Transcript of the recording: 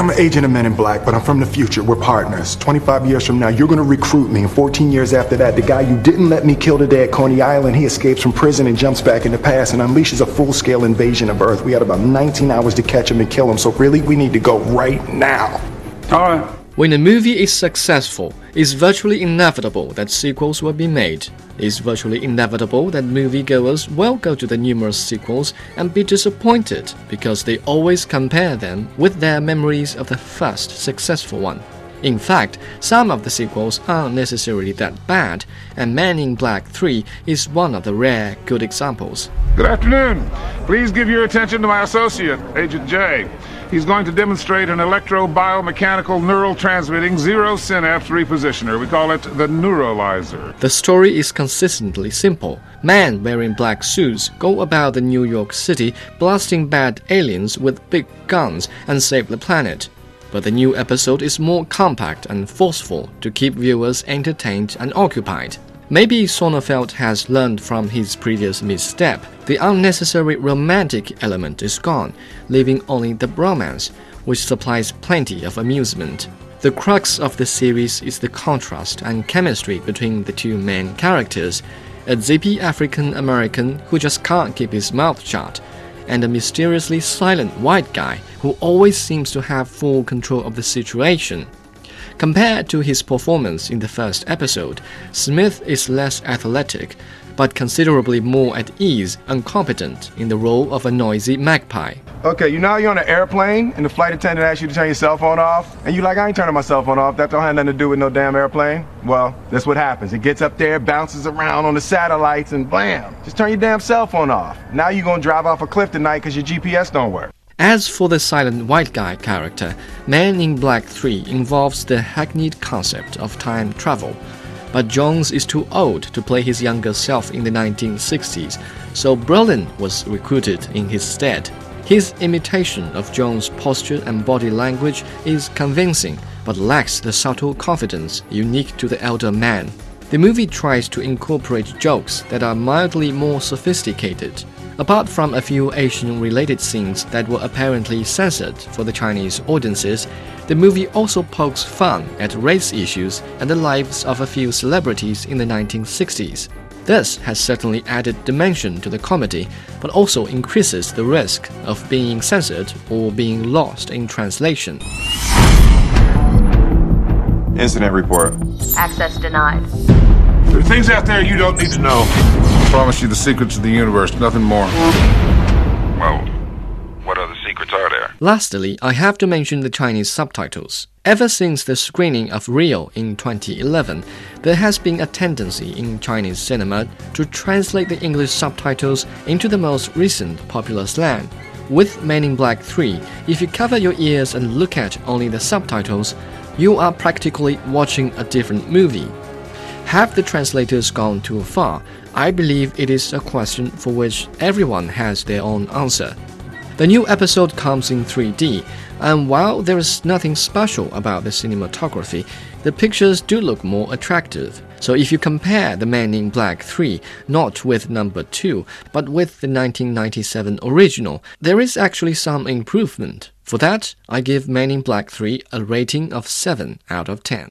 I'm an agent of Men in Black, but I'm from the future. We're partners. 25 years from now, you're gonna recruit me, and 14 years after that, the guy you didn't let me kill today at Coney Island, he escapes from prison and jumps back in the past and unleashes a full-scale invasion of Earth. We had about 19 hours to catch him and kill him, so really, we need to go right now. All right. When a movie is successful, it's virtually inevitable that sequels will be made. It's virtually inevitable that moviegoers will go to the numerous sequels and be disappointed because they always compare them with their memories of the first successful one. In fact, some of the sequels aren't necessarily that bad, and Men in Black 3 is one of the rare good examples. Good afternoon. Please give your attention to my associate, Agent J. He's going to demonstrate an electro-biomechanical neural transmitting zero synapse repositioner. We call it the neuralizer. The story is consistently simple. Men wearing black suits go about the New York City blasting bad aliens with big guns and save the planet. But the new episode is more compact and forceful to keep viewers entertained and occupied. Maybe Sonnenfeld has learned from his previous misstep. The unnecessary romantic element is gone, leaving only the bromance, which supplies plenty of amusement. The crux of the series is the contrast and chemistry between the two main characters a zippy African American who just can't keep his mouth shut, and a mysteriously silent white guy who always seems to have full control of the situation. Compared to his performance in the first episode, Smith is less athletic, but considerably more at ease and competent in the role of a noisy magpie. Okay, you know you're on an airplane and the flight attendant asks you to turn your cell phone off, and you're like, I ain't turning my cell phone off. That don't have nothing to do with no damn airplane. Well, that's what happens. It gets up there, bounces around on the satellites, and blam, just turn your damn cell phone off. Now you're gonna drive off a cliff tonight because your GPS don't work. As for the silent white guy character, Man in Black 3 involves the hackneyed concept of time travel. But Jones is too old to play his younger self in the 1960s, so Brolin was recruited in his stead. His imitation of Jones' posture and body language is convincing, but lacks the subtle confidence unique to the elder man. The movie tries to incorporate jokes that are mildly more sophisticated. Apart from a few Asian related scenes that were apparently censored for the Chinese audiences, the movie also pokes fun at race issues and the lives of a few celebrities in the 1960s. This has certainly added dimension to the comedy, but also increases the risk of being censored or being lost in translation. Incident report. Access denied. There are things out there you don't need to know. I promise you the secrets of the universe, nothing more. Well, what other secrets are there? Lastly, I have to mention the Chinese subtitles. Ever since the screening of Rio in 2011, there has been a tendency in Chinese cinema to translate the English subtitles into the most recent popular slang. With Men in Black 3, if you cover your ears and look at only the subtitles, you are practically watching a different movie. Have the translators gone too far? I believe it is a question for which everyone has their own answer. The new episode comes in 3D, and while there is nothing special about the cinematography, the pictures do look more attractive. So if you compare The Man in Black 3 not with number 2, but with the 1997 original, there is actually some improvement. For that, I give Man in Black 3 a rating of 7 out of 10.